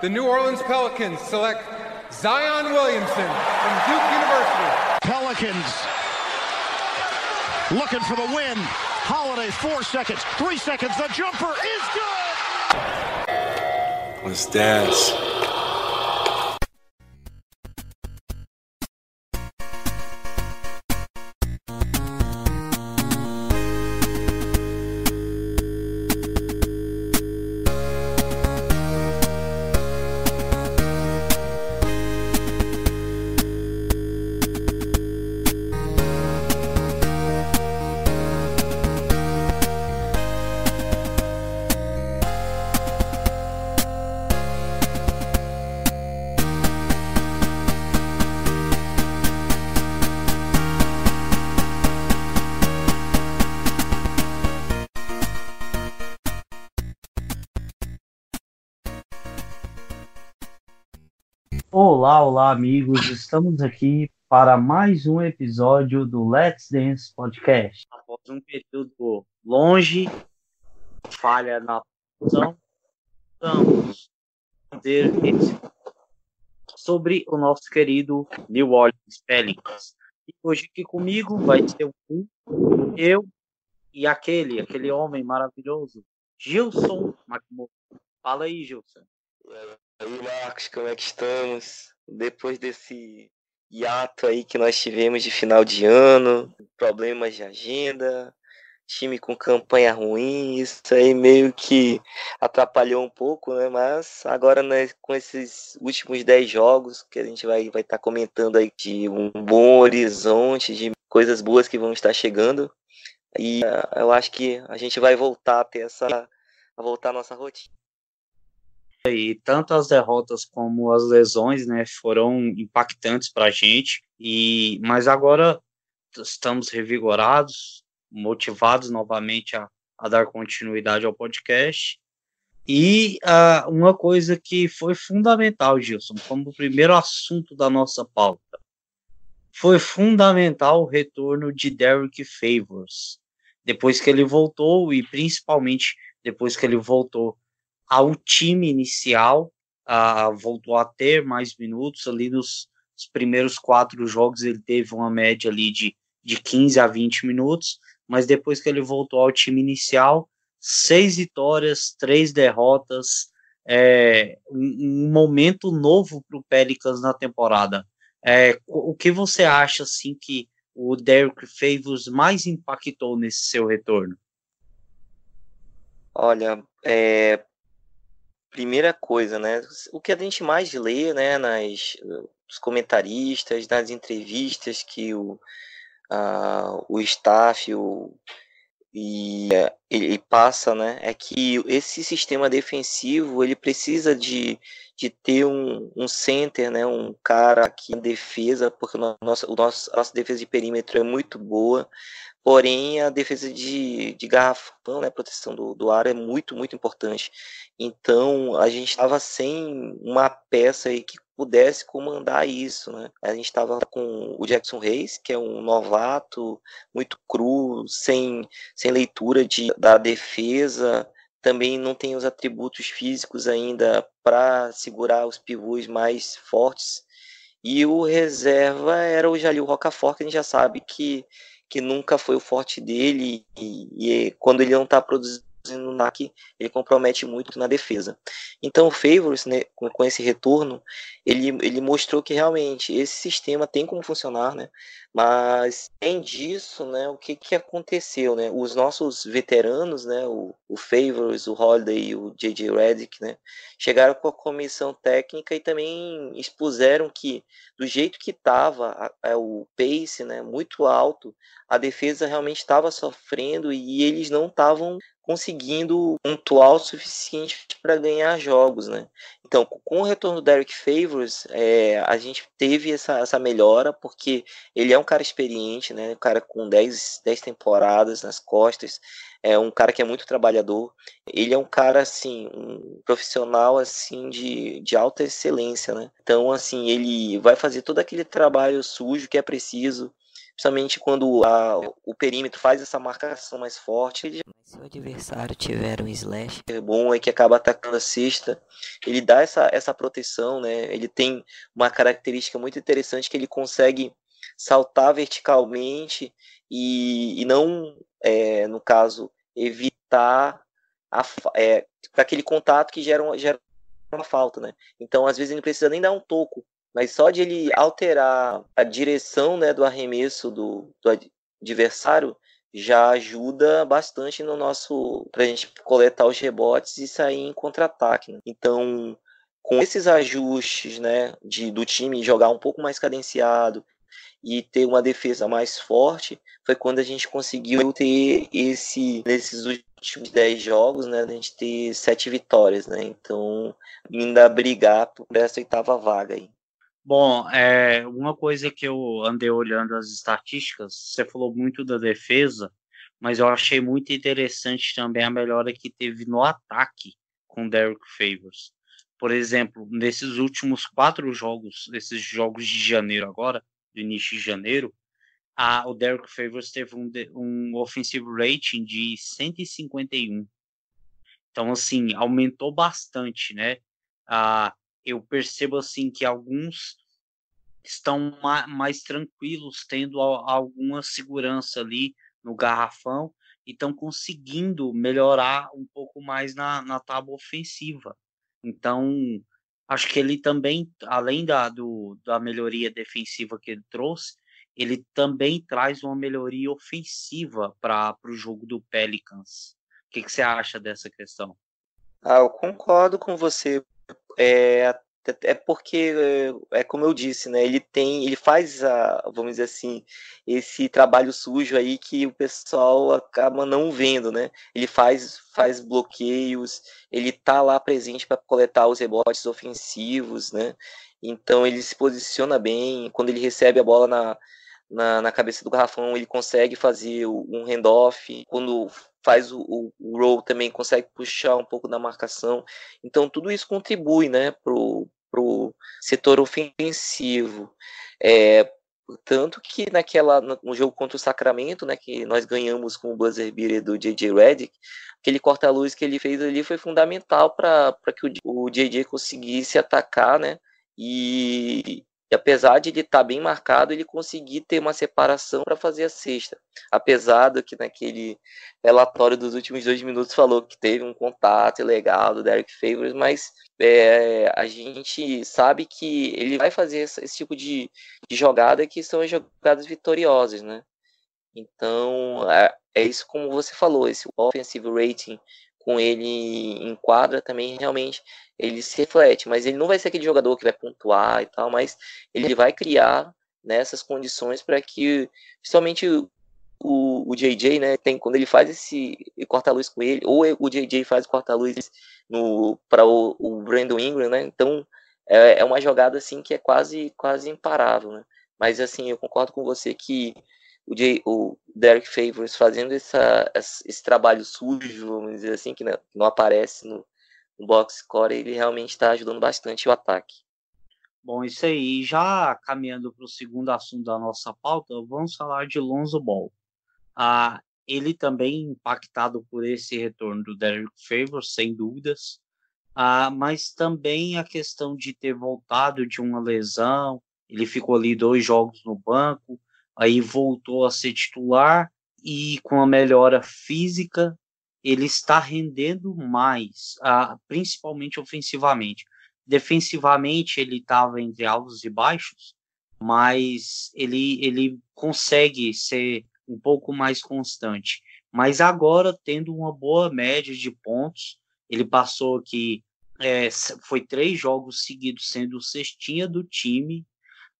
the New Orleans Pelicans select Zion Williamson from Duke University. Pelicans looking for the win. Holiday, four seconds, three seconds. The jumper is good. Let's dance. Olá, olá, amigos. Estamos aqui para mais um episódio do Let's Dance Podcast. Após um período longe, falha na produção, vamos fazer esse sobre o nosso querido New Orleans Pelicans. E hoje aqui comigo vai ter um, eu e aquele, aquele homem maravilhoso, Gilson McMurray. Fala aí, Gilson. Aí, Marcos, como é que estamos? Depois desse hiato aí que nós tivemos de final de ano, problemas de agenda, time com campanha ruim, isso aí meio que atrapalhou um pouco, né? Mas agora, né, com esses últimos 10 jogos que a gente vai estar vai tá comentando aí de um bom horizonte, de coisas boas que vão estar chegando. E uh, eu acho que a gente vai voltar a ter essa. a voltar à nossa rotina. E tanto as derrotas como as lesões, né, foram impactantes para a gente. E mas agora estamos revigorados, motivados novamente a, a dar continuidade ao podcast. E uh, uma coisa que foi fundamental, Gilson, como o primeiro assunto da nossa pauta, foi fundamental o retorno de Derrick Favors. Depois que ele voltou, e principalmente depois que ele voltou ao time inicial, uh, voltou a ter mais minutos ali nos, nos, primeiros quatro jogos ele teve uma média ali de, de 15 a 20 minutos, mas depois que ele voltou ao time inicial, seis vitórias, três derrotas, é, um, um momento novo para o Pelicans na temporada. É, o que você acha assim que o Derrick Favors mais impactou nesse seu retorno? Olha, é, primeira coisa, né? O que a gente mais lê, né, nas os comentaristas, nas entrevistas que o, a, o staff o, e ele passa, né, é que esse sistema defensivo ele precisa de, de ter um, um center, né, um cara aqui em defesa, porque o nosso, o nosso, a nossa defesa de perímetro é muito boa, Porém, a defesa de, de garrafão, né, proteção do, do ar é muito, muito importante. Então, a gente estava sem uma peça aí que pudesse comandar isso, né? A gente estava com o Jackson Reis, que é um novato, muito cru, sem, sem leitura de, da defesa, também não tem os atributos físicos ainda para segurar os pivôs mais fortes. E o reserva era o Jalil Rocafort, que a gente já sabe que que nunca foi o forte dele e, e quando ele não está produzindo no NAC, ele compromete muito na defesa. Então o Favors, né, com, com, esse retorno, ele, ele mostrou que realmente esse sistema tem como funcionar, né? Mas, além disso, né, o que, que aconteceu, né? Os nossos veteranos, né, o, o Favors, o Holiday e o J.J. Redick, né, chegaram com a comissão técnica e também expuseram que, do jeito que estava o pace, né, muito alto, a defesa realmente estava sofrendo e eles não estavam conseguindo pontuar o suficiente para ganhar jogos, né? Então, com o retorno do Derek Favors, é, a gente teve essa, essa melhora, porque ele é um cara experiente, né? Um cara com 10, 10 temporadas nas costas, é um cara que é muito trabalhador. Ele é um cara, assim, um profissional, assim, de, de alta excelência, né? Então, assim, ele vai fazer todo aquele trabalho sujo que é preciso, principalmente quando a, o perímetro faz essa marcação mais forte. Se o adversário tiver um slash é bom é que acaba atacando a cesta, ele dá essa, essa proteção, né? Ele tem uma característica muito interessante que ele consegue saltar verticalmente e, e não, é, no caso, evitar é, aquele contato que gera, uma, gera uma falta, né? Então, às vezes, ele não precisa nem dar um toco, mas só de ele alterar a direção né, do arremesso do, do adversário já ajuda bastante no nosso para a gente coletar os rebotes e sair em contra-ataque. Né? Então, com esses ajustes, né, de do time jogar um pouco mais cadenciado e ter uma defesa mais forte, foi quando a gente conseguiu ter esse nesses últimos 10 jogos, né, a gente ter sete vitórias, né? Então, ainda brigar por essa oitava vaga aí. Bom, é, uma coisa que eu andei olhando as estatísticas, você falou muito da defesa, mas eu achei muito interessante também a melhora que teve no ataque com Derrick Favors. Por exemplo, nesses últimos quatro jogos, esses jogos de janeiro agora, do início de janeiro, a, o Derrick Favors teve um, um offensive rating de 151. Então, assim, aumentou bastante, né? Ah, eu percebo assim que alguns estão mais tranquilos, tendo alguma segurança ali no garrafão e estão conseguindo melhorar um pouco mais na, na tábua ofensiva. Então, acho que ele também, além da, do, da melhoria defensiva que ele trouxe, ele também traz uma melhoria ofensiva para o jogo do Pelicans. O que, que, você acha dessa questão? Ah, eu concordo com você. É, é porque é como eu disse, né? Ele tem, ele faz a, vamos dizer assim, esse trabalho sujo aí que o pessoal acaba não vendo, né? Ele faz faz bloqueios, ele tá lá presente para coletar os rebotes ofensivos, né? Então ele se posiciona bem, quando ele recebe a bola na, na, na cabeça do garrafão, ele consegue fazer um handoff, quando faz o, o, o, roll também consegue puxar um pouco da marcação. Então tudo isso contribui, né, pro, pro setor ofensivo. É, tanto que naquela no jogo contra o Sacramento, né, que nós ganhamos com o buzzer beater do JJ Redick, aquele corta-luz que ele fez ali foi fundamental para que o, o JJ conseguisse atacar, né, e, apesar de ele estar tá bem marcado, ele conseguir ter uma separação para fazer a sexta. Apesar do que naquele relatório dos últimos dois minutos falou que teve um contato legal do Derek Favors, mas é, a gente sabe que ele vai fazer esse, esse tipo de, de, jogada que são as jogadas vitoriosas, né? Então, é, é isso como você falou, esse offensive rating com ele em quadra também realmente ele se reflete, mas ele não vai ser aquele jogador que vai pontuar e tal, mas ele vai criar nessas condições para que, principalmente o, o JJ, né, tem quando ele faz esse corta-luz com ele, ou o JJ faz corta-luz no para o, o Brandon Ingram, né? Então é, é uma jogada assim que é quase quase imparável, né? Mas assim, eu concordo com você que o, Jay, o Derek Favors fazendo essa, esse trabalho sujo, vamos dizer assim, que não, não aparece no, no box score, ele realmente está ajudando bastante o ataque. Bom, isso aí. Já caminhando para o segundo assunto da nossa pauta, vamos falar de Lonzo Ball. Ah, ele também impactado por esse retorno do Derek Favors, sem dúvidas. Ah, mas também a questão de ter voltado de uma lesão. Ele ficou ali dois jogos no banco, aí voltou a ser titular e com a melhora física ele está rendendo mais, principalmente ofensivamente. Defensivamente ele estava entre altos e baixos, mas ele, ele consegue ser um pouco mais constante. Mas agora, tendo uma boa média de pontos, ele passou aqui, é, foi três jogos seguidos sendo o cestinha do time.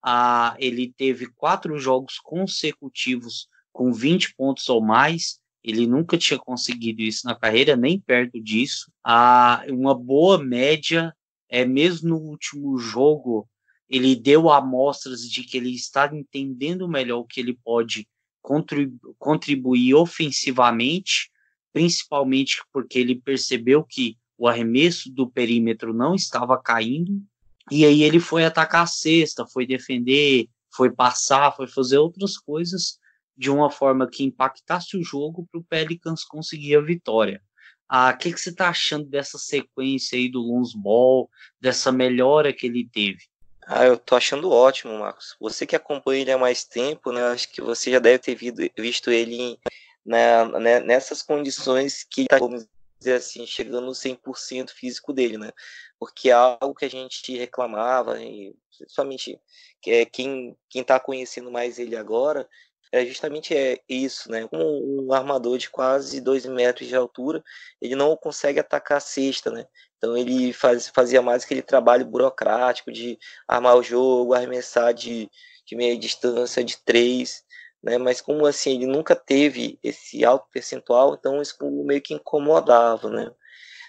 Ah, ele teve quatro jogos consecutivos com 20 pontos ou mais. Ele nunca tinha conseguido isso na carreira, nem perto disso. Ah, uma boa média, é mesmo no último jogo, ele deu amostras de que ele está entendendo melhor o que ele pode contribu contribuir ofensivamente, principalmente porque ele percebeu que o arremesso do perímetro não estava caindo, e aí ele foi atacar a cesta, foi defender, foi passar, foi fazer outras coisas de uma forma que impactasse o jogo para o Pelicans conseguir a vitória. Ah, o que, que você está achando dessa sequência aí do Lonzo Ball, dessa melhora que ele teve? Ah, eu tô achando ótimo, Marcos. Você que acompanha ele há mais tempo, né? Acho que você já deve ter visto ele né, nessas condições que tá, vamos dizer assim, chegando no 100% físico dele, né? Porque é algo que a gente reclamava, e principalmente é, quem, quem tá conhecendo mais ele agora, é justamente é isso, né? Um, um armador de quase 2 metros de altura, ele não consegue atacar a cesta, né? Então ele faz, fazia mais aquele trabalho burocrático de armar o jogo, arremessar de, de meia distância, de três, né? Mas como assim ele nunca teve esse alto percentual, então isso meio que incomodava, né?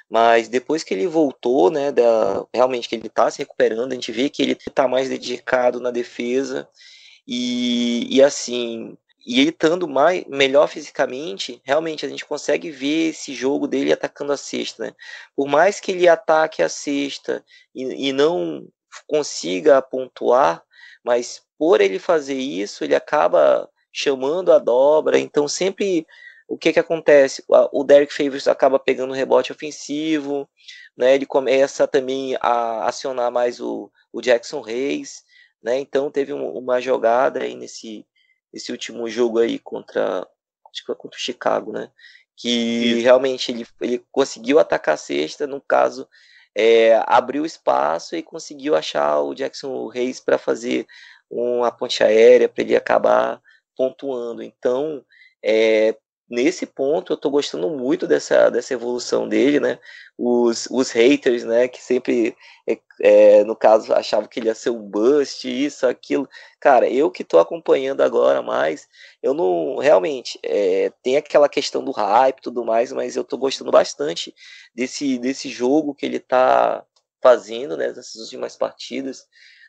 Mas depois que ele voltou, né, da, realmente que ele está se recuperando, a gente vê que ele está mais dedicado na defesa e, e assim, e ele estando mais, melhor fisicamente, realmente a gente consegue ver esse jogo dele atacando a cesta, né? Por mais que ele ataque a cesta e, e não consiga pontuar, mas por ele fazer isso, ele acaba chamando a dobra, então sempre o que que acontece? O Derek Favors acaba pegando o rebote ofensivo, né? Ele começa também a acionar mais o, o Jackson Reis, né? Então teve um, uma jogada aí nesse esse último jogo aí contra acho que foi contra o Chicago, né? Que realmente ele, ele conseguiu atacar a cesta, no caso, é, abriu espaço e conseguiu achar o Jackson Reis para fazer uma ponte aérea para ele acabar pontuando. Então, é, nesse ponto eu tô gostando muito dessa, dessa evolução dele, né? Os, os haters, né, que sempre, é, é, no caso, achavam que ele ia ser um bust, isso, aquilo. Cara, eu que tô acompanhando agora mais, eu não, realmente, é, tem aquela questão do hype e tudo mais, mas eu tô gostando bastante desse, desse jogo que ele tá fazendo, né, nessas últimas partidas.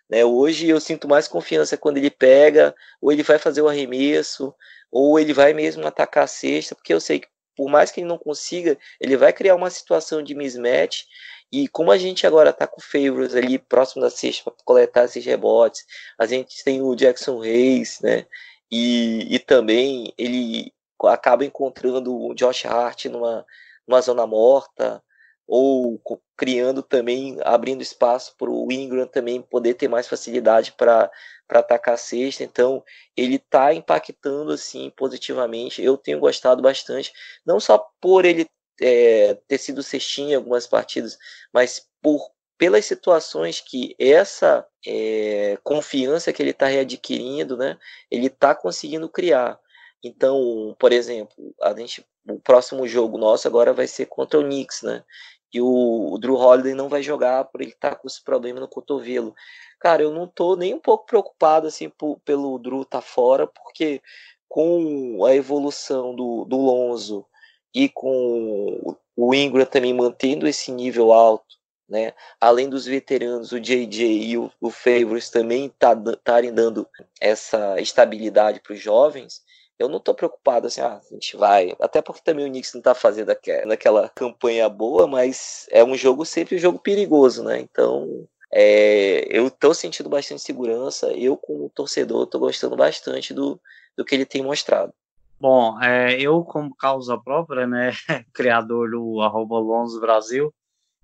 Né, hoje eu sinto mais confiança quando ele pega, ou ele vai fazer o arremesso, ou ele vai mesmo atacar a cesta, porque eu sei que por mais que ele não consiga, ele vai criar uma situação de mismatch. E como a gente agora está com o Favors ali próximo da cesta para coletar esses rebotes, a gente tem o Jackson Reis, né? E, e também ele acaba encontrando o Josh Hart numa, numa zona morta, ou criando também, abrindo espaço para o Ingram também poder ter mais facilidade para atacar a cesta. Então, ele está impactando assim positivamente. Eu tenho gostado bastante, não só por ele é, ter sido cestinha em algumas partidas, mas por pelas situações que essa é, confiança que ele está readquirindo, né, ele está conseguindo criar. Então, por exemplo, a gente, o próximo jogo nosso agora vai ser contra o Knicks, né? E o, o Drew Holiday não vai jogar por ele estar tá com esse problema no cotovelo. Cara, eu não tô nem um pouco preocupado assim por, pelo Drew tá fora, porque com a evolução do, do Lonzo e com o Ingram também mantendo esse nível alto, né? Além dos veteranos, o JJ e o, o Favors também estarem tá, dando essa estabilidade para os jovens, eu não tô preocupado assim, ah, a gente vai. Até porque também o Knicks não tá fazendo aquela, campanha boa, mas é um jogo sempre um jogo perigoso, né? Então, é, eu tô sentindo bastante segurança. Eu, como torcedor, tô gostando bastante do, do que ele tem mostrado. Bom, é, eu, como causa própria, né, criador do arroba Lonzo Brasil,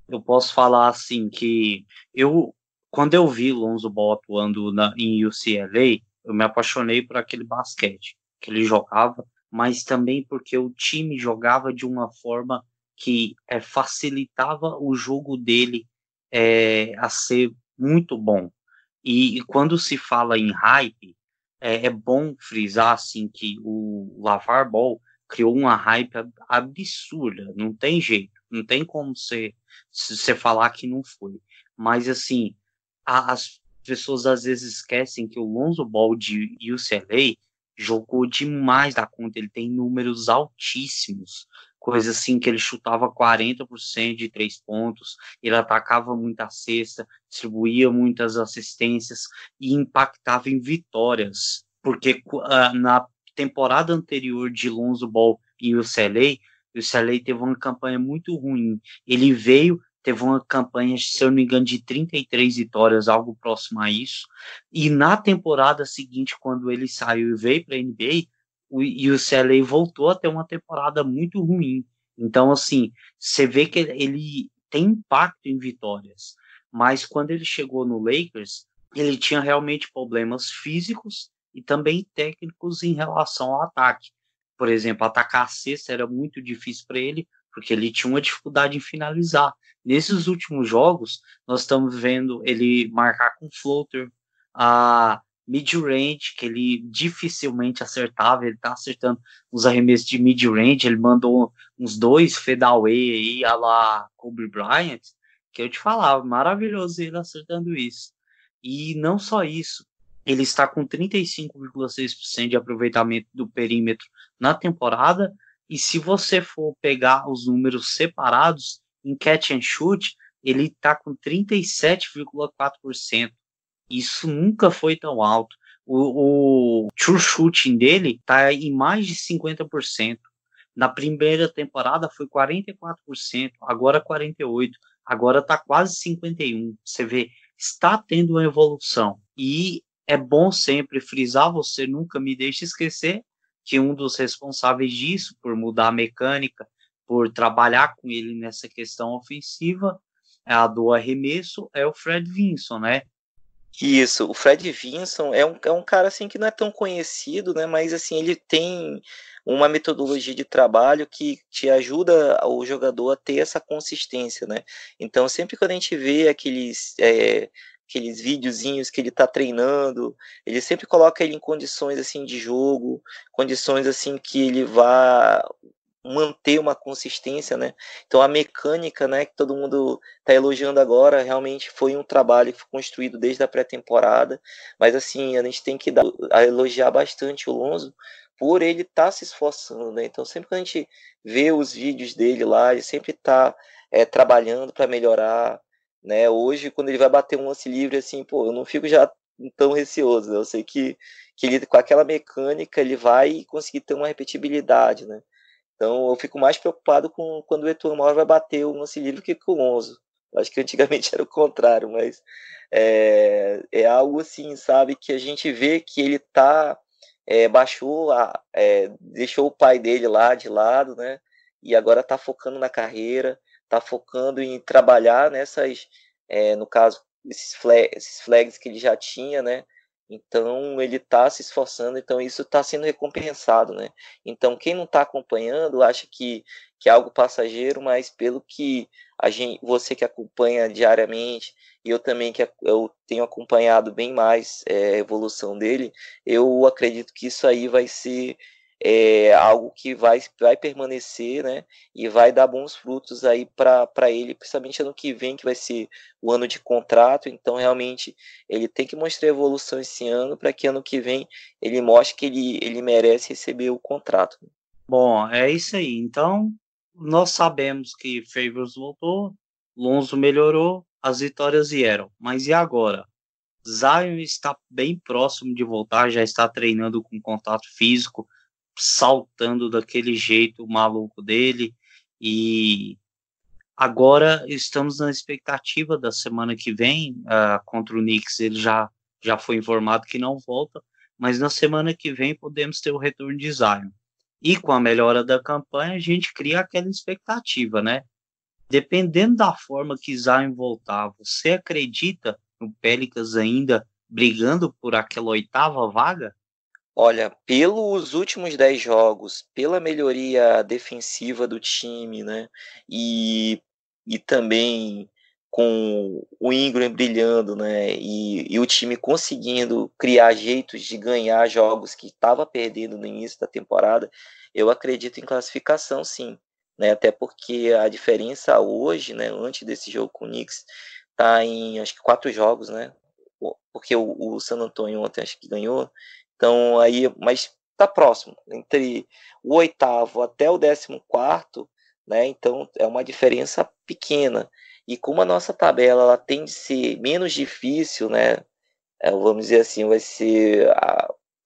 eu posso falar assim que eu, quando eu vi Lonzo Ball atuando na, em UCLA, eu me apaixonei por aquele basquete que ele jogava, mas também porque o time jogava de uma forma que é, facilitava o jogo dele é, a ser muito bom. E, e, quando se fala em hype, é, é, bom frisar assim que o Lavar Ball criou uma hype absurda, não tem jeito, não tem como você, falar que não foi. Mas assim, a, as pessoas às vezes esquecem que o Lonzo Ball de UCLA jogou demais da conta, ele tem números altíssimos, coisa assim que ele chutava 40% de três pontos, ele atacava muita cesta, distribuía muitas assistências e impactava em vitórias, porque uh, na temporada anterior de Lonzo Ball e o CLA, o CLA teve uma campanha muito ruim. Ele veio, teve uma campanha, se eu não me engano, de 33 vitórias, algo próximo a isso. E na temporada seguinte, quando ele saiu e veio para a NBA, o, e o CLA voltou a ter uma temporada muito ruim. Então, assim, você vê que ele tem impacto em vitórias. Mas quando ele chegou no Lakers, ele tinha realmente problemas físicos e também técnicos em relação ao ataque. Por exemplo, atacar a cesta era muito difícil para ele, porque ele tinha uma dificuldade em finalizar. Nesses últimos jogos, nós estamos vendo ele marcar com floater, a mid-range, que ele dificilmente acertava, ele está acertando os arremessos de mid-range, ele mandou uns dois fadeaway aí, a lá Kobe Bryant, que eu te falava, maravilhoso ele acertando isso. E não só isso, ele está com 35,6% de aproveitamento do perímetro na temporada, e se você for pegar os números separados, em catch and shoot, ele está com 37,4%. Isso nunca foi tão alto. O, o true shooting dele está em mais de 50%. Na primeira temporada foi 44%, agora 48%, agora está quase 51%. Você vê, está tendo uma evolução. E é bom sempre frisar, você nunca me deixe esquecer que um dos responsáveis disso, por mudar a mecânica, por trabalhar com ele nessa questão ofensiva, a do arremesso, é o Fred Vinson, né? Isso, o Fred Vinson é um, é um cara assim que não é tão conhecido, né? Mas assim, ele tem uma metodologia de trabalho que te ajuda o jogador a ter essa consistência, né? Então, sempre quando a gente vê aqueles é, aqueles videozinhos que ele está treinando, ele sempre coloca ele em condições assim de jogo, condições assim que ele vá manter uma consistência, né? Então a mecânica, né, que todo mundo está elogiando agora, realmente foi um trabalho que foi construído desde a pré-temporada, mas assim, a gente tem que dar, a elogiar bastante o Lonzo por ele estar tá se esforçando, né? Então sempre que a gente vê os vídeos dele lá, ele sempre está é, trabalhando para melhorar, né? Hoje, quando ele vai bater um lance livre, assim, pô, eu não fico já tão receoso, né? Eu sei que, que ele, com aquela mecânica, ele vai conseguir ter uma repetibilidade, né? Então, eu fico mais preocupado com quando o Etor Mora vai bater o lance livre que com o Lonzo. Acho que antigamente era o contrário, mas é, é algo assim, sabe, que a gente vê que ele tá, é, baixou, a, é, deixou o pai dele lá de lado, né? E agora tá focando na carreira, tá focando em trabalhar nessas, é, no caso, esses, flag, esses flags que ele já tinha, né? Então ele está se esforçando, então isso está sendo recompensado, né? Então quem não está acompanhando acha que, que é algo passageiro, mas pelo que a gente, você que acompanha diariamente e eu também que eu tenho acompanhado bem mais é, a evolução dele, eu acredito que isso aí vai ser é algo que vai, vai permanecer, né? E vai dar bons frutos aí para ele, principalmente ano que vem, que vai ser o ano de contrato. Então, realmente, ele tem que mostrar evolução esse ano para que ano que vem ele mostre que ele, ele merece receber o contrato. Bom, é isso aí. Então, nós sabemos que Favors voltou, Lonzo melhorou, as vitórias vieram. Mas e agora? Zion está bem próximo de voltar, já está treinando com contato físico saltando daquele jeito maluco dele. E agora estamos na expectativa da semana que vem uh, contra o Knicks. Ele já, já foi informado que não volta, mas na semana que vem podemos ter o retorno de Zion. E com a melhora da campanha, a gente cria aquela expectativa, né? Dependendo da forma que Zion voltar, você acredita no Pelicans ainda brigando por aquela oitava vaga? Olha, pelos últimos 10 jogos, pela melhoria defensiva do time, né? E, e também com o Ingram brilhando, né? E, e o time conseguindo criar jeitos de ganhar jogos que estava perdendo no início da temporada, eu acredito em classificação, sim. Né? Até porque a diferença hoje, né? Antes desse jogo com o Knicks, tá em acho que quatro jogos, né? Porque o, o San Antonio ontem acho que ganhou. Então, aí, mas está próximo, entre o oitavo até o décimo quarto, né? Então, é uma diferença pequena. E como a nossa tabela ela tende a ser menos difícil, né? É, vamos dizer assim, vai ser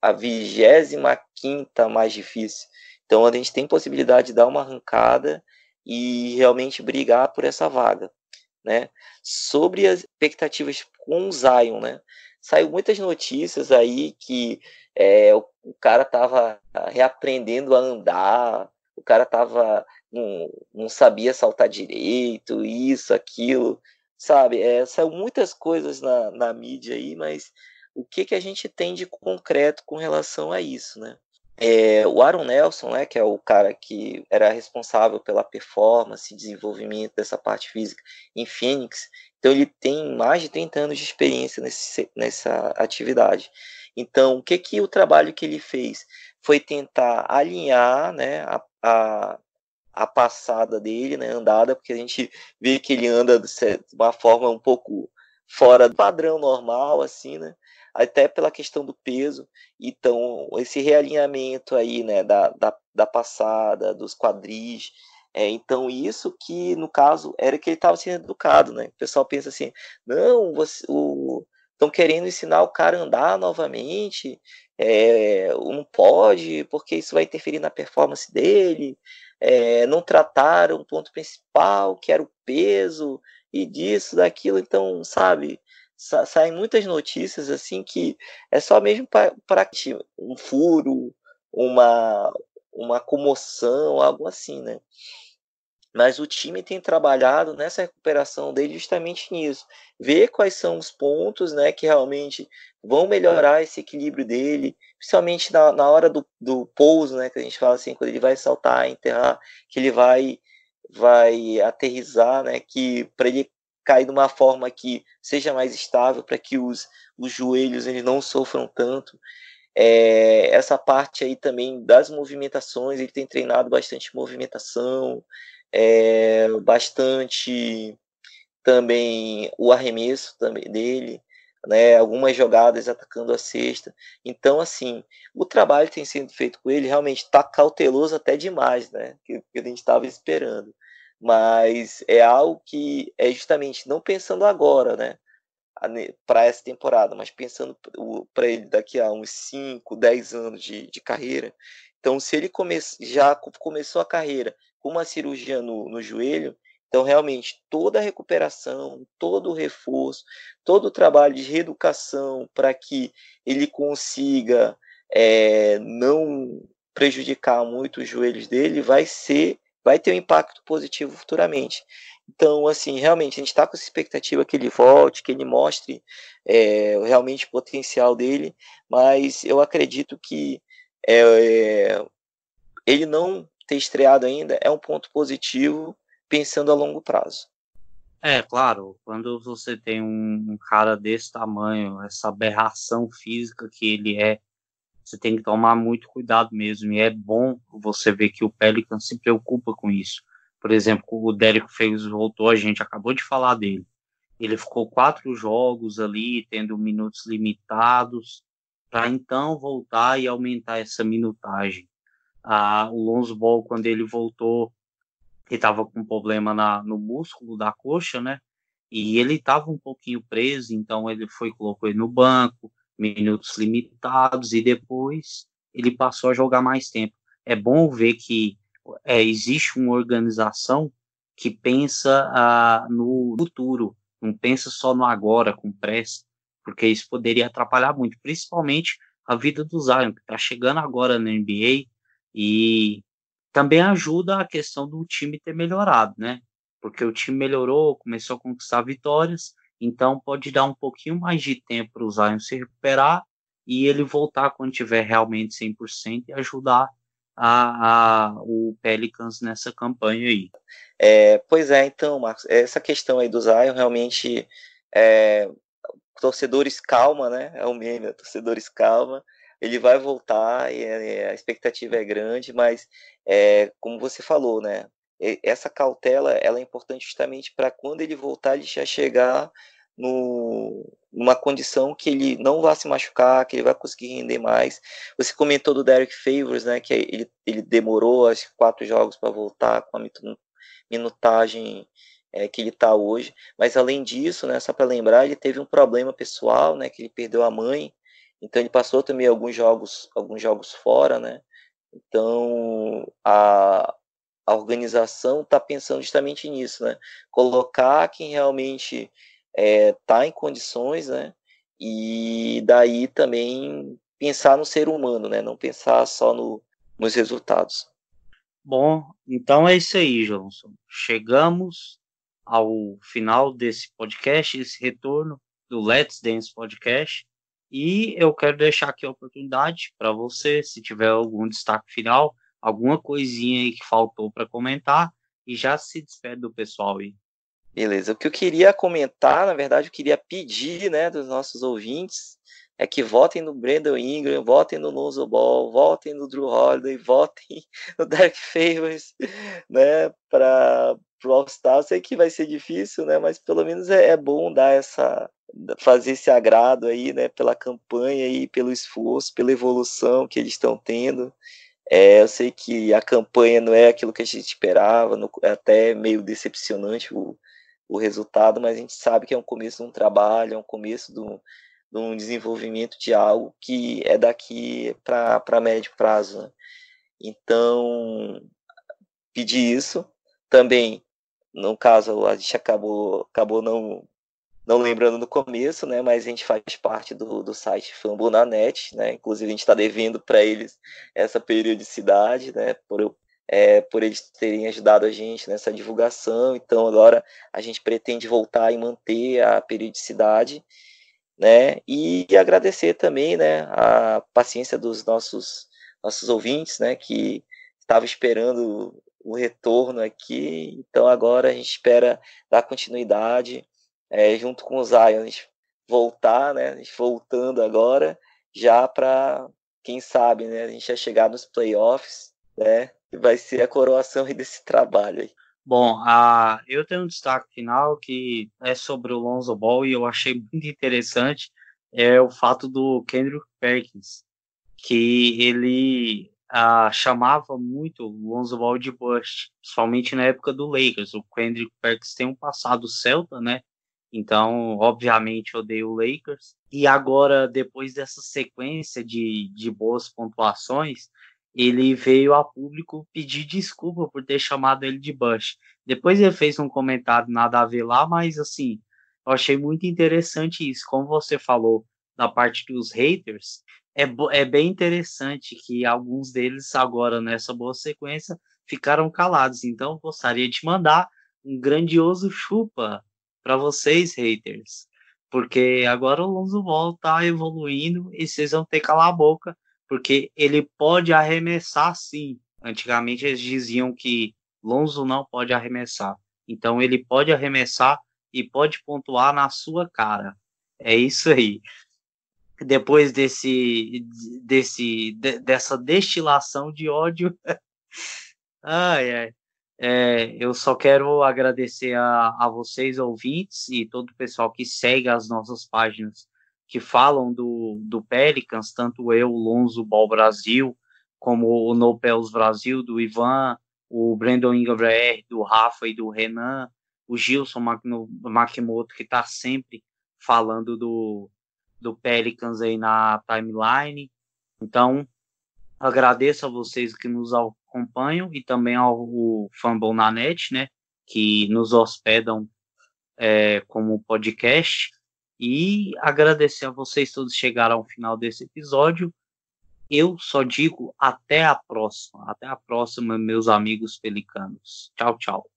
a vigésima quinta mais difícil. Então, a gente tem possibilidade de dar uma arrancada e realmente brigar por essa vaga. né, sobre as expectativas com o Zion, né? Saiu muitas notícias aí que é, o, o, cara tava reaprendendo a andar, o cara tava não, não sabia saltar direito, isso, aquilo, sabe? É, saiu muitas coisas na, na mídia aí, mas o que, que a gente tem de concreto com relação a isso, né? É, o Aaron Nelson, né, que é o cara que era responsável pela performance e desenvolvimento dessa parte física em Phoenix, então ele tem mais de 30 anos de experiência nesse, nessa atividade. Então, o que, que o trabalho que ele fez foi tentar alinhar né, a, a, a passada dele, né, andada, porque a gente vê que ele anda de uma forma um pouco fora do padrão normal, assim, né? Até pela questão do peso. Então, esse realinhamento aí, né, da, da, da passada, dos quadris, é, então isso que, no caso, era que ele estava sendo educado, né? O pessoal pensa assim, não, você, o, estão querendo ensinar o cara a andar novamente, é, não pode, porque isso vai interferir na performance dele, é, não trataram o ponto principal, que era o peso, e disso, daquilo, então, sabe, sa saem muitas notícias assim que é só mesmo para um furo, uma, uma comoção, algo assim, né? Mas o time tem trabalhado nessa recuperação dele justamente nisso. Ver quais são os pontos né, que realmente vão melhorar esse equilíbrio dele, principalmente na, na hora do, do pouso, né, que a gente fala assim, quando ele vai saltar, enterrar, que ele vai vai aterrizar, né, que para ele cair de uma forma que seja mais estável, para que os, os joelhos eles não sofram tanto. É, essa parte aí também das movimentações, ele tem treinado bastante movimentação, é, bastante também o arremesso também dele, né, algumas jogadas atacando a cesta. Então, assim, o trabalho tem sido feito com ele realmente está cauteloso até demais, né, que, que a gente estava esperando mas é algo que é justamente não pensando agora, né? Para essa temporada, mas pensando para ele daqui a uns 5, 10 anos de, de carreira. Então, se ele come, já começou a carreira com uma cirurgia no, no joelho, então realmente toda a recuperação, todo o reforço, todo o trabalho de reeducação para que ele consiga é, não prejudicar muito os joelhos dele vai ser vai ter um impacto positivo futuramente. Então, assim, realmente, a gente está com essa expectativa que ele volte, que ele mostre é, realmente o potencial dele, mas eu acredito que é, é, ele não ter estreado ainda é um ponto positivo, pensando a longo prazo. É, claro, quando você tem um, um cara desse tamanho, essa aberração física que ele é, você tem que tomar muito cuidado mesmo. E é bom você ver que o Pelican se preocupa com isso. Por exemplo, o Derek Favors voltou, a gente acabou de falar dele. Ele ficou quatro jogos ali, tendo minutos limitados, para então voltar e aumentar essa minutagem. Ah, o Lonzo Ball, quando ele voltou, ele estava com problema na, no músculo da coxa, né? E ele estava um pouquinho preso, então ele foi colocou ele no banco, minutos limitados e depois ele passou a jogar mais tempo. É bom ver que é, existe uma organização que pensa ah, no futuro, não pensa só no agora com pressa, porque isso poderia atrapalhar muito, principalmente a vida do Zion, que está chegando agora na NBA e também ajuda a questão do time ter melhorado, né? Porque o time melhorou, começou a conquistar vitórias então pode dar um pouquinho mais de tempo para o Zion se recuperar e ele voltar quando tiver realmente 100% e ajudar a, a, o Pelicans nessa campanha aí. É, pois é, então, Marcos, essa questão aí do Zion realmente é, torcedores calma, né? É o meme, torcedores calma. Ele vai voltar e é, a expectativa é grande, mas é, como você falou, né? Essa cautela ela é importante justamente para quando ele voltar ele já chegar no, numa condição que ele não vá se machucar, que ele vai conseguir render mais. Você comentou do Derek Favors, né, que ele, ele demorou acho, quatro jogos para voltar com a minutagem é, que ele está hoje. Mas além disso, né, só para lembrar, ele teve um problema pessoal, né, que ele perdeu a mãe, então ele passou também alguns jogos, alguns jogos fora, né. Então a, a organização está pensando justamente nisso, né? Colocar quem realmente está é, em condições, né? E daí também pensar no ser humano, né? Não pensar só no, nos resultados. Bom, então é isso aí, Johnson. Chegamos ao final desse podcast, esse retorno do Let's Dance Podcast. E eu quero deixar aqui a oportunidade para você, se tiver algum destaque final, alguma coisinha aí que faltou para comentar, e já se despede do pessoal aí. Beleza. O que eu queria comentar, na verdade, eu queria pedir, né, dos nossos ouvintes, é que votem no Brandon Ingram, votem no Lonzo Ball, votem no Drew Holiday, votem no Derek Favors, né, para o All-Star. Sei que vai ser difícil, né, mas pelo menos é, é bom dar essa fazer esse agrado aí, né, pela campanha e pelo esforço, pela evolução que eles estão tendo. É, eu sei que a campanha não é aquilo que a gente esperava, no, é até meio decepcionante o, o resultado, mas a gente sabe que é um começo de um trabalho, é um começo de um, de um desenvolvimento de algo que é daqui para médio prazo. Né? Então, pedir isso. Também, no caso, a gente acabou, acabou não não lembrando no começo, né, mas a gente faz parte do, do site Fambonanet, né, inclusive a gente está devendo para eles essa periodicidade, né, por, é, por eles terem ajudado a gente nessa divulgação, então agora a gente pretende voltar e manter a periodicidade, né, e agradecer também, né, a paciência dos nossos, nossos ouvintes, né, que estavam esperando o retorno aqui, então agora a gente espera dar continuidade, é, junto com o Zion, voltar, né? A gente voltando agora, já para, quem sabe, né? A gente já chegar nos playoffs, né? E vai ser a coroação desse trabalho aí. Bom, a, eu tenho um destaque final que é sobre o Lonzo Ball e eu achei muito interessante é o fato do Kendrick Perkins, que ele a, chamava muito o Lonzo Ball de Bush, principalmente na época do Lakers. O Kendrick Perkins tem um passado celta, né? Então, obviamente, odeio o Lakers. E agora, depois dessa sequência de, de boas pontuações, ele veio a público pedir desculpa por ter chamado ele de Bush. Depois ele fez um comentário nada a ver lá, mas assim, eu achei muito interessante isso. Como você falou da parte dos haters, é, é bem interessante que alguns deles agora nessa boa sequência ficaram calados. Então, gostaria de mandar um grandioso chupa para vocês, haters. Porque agora o Lonzo Ball tá evoluindo e vocês vão ter que calar a boca, porque ele pode arremessar sim. Antigamente eles diziam que Lonzo não pode arremessar. Então ele pode arremessar e pode pontuar na sua cara. É isso aí. Depois desse, desse de, dessa destilação de ódio, ai, ai. É, eu só quero agradecer a, a vocês, ouvintes, e todo o pessoal que segue as nossas páginas que falam do, do Pelicans, tanto eu, Lonzo Ball Brasil, como o No Pels Brasil, do Ivan, o Brandon Ingram do Rafa e do Renan, o Gilson Makimoto, que está sempre falando do, do Pelicans aí na timeline. Então, agradeço a vocês que nos acompanham e também ao Fumble na Net, né, que nos hospedam é, como podcast. E agradecer a vocês todos que chegaram ao final desse episódio. Eu só digo até a próxima. Até a próxima, meus amigos pelicanos. Tchau, tchau.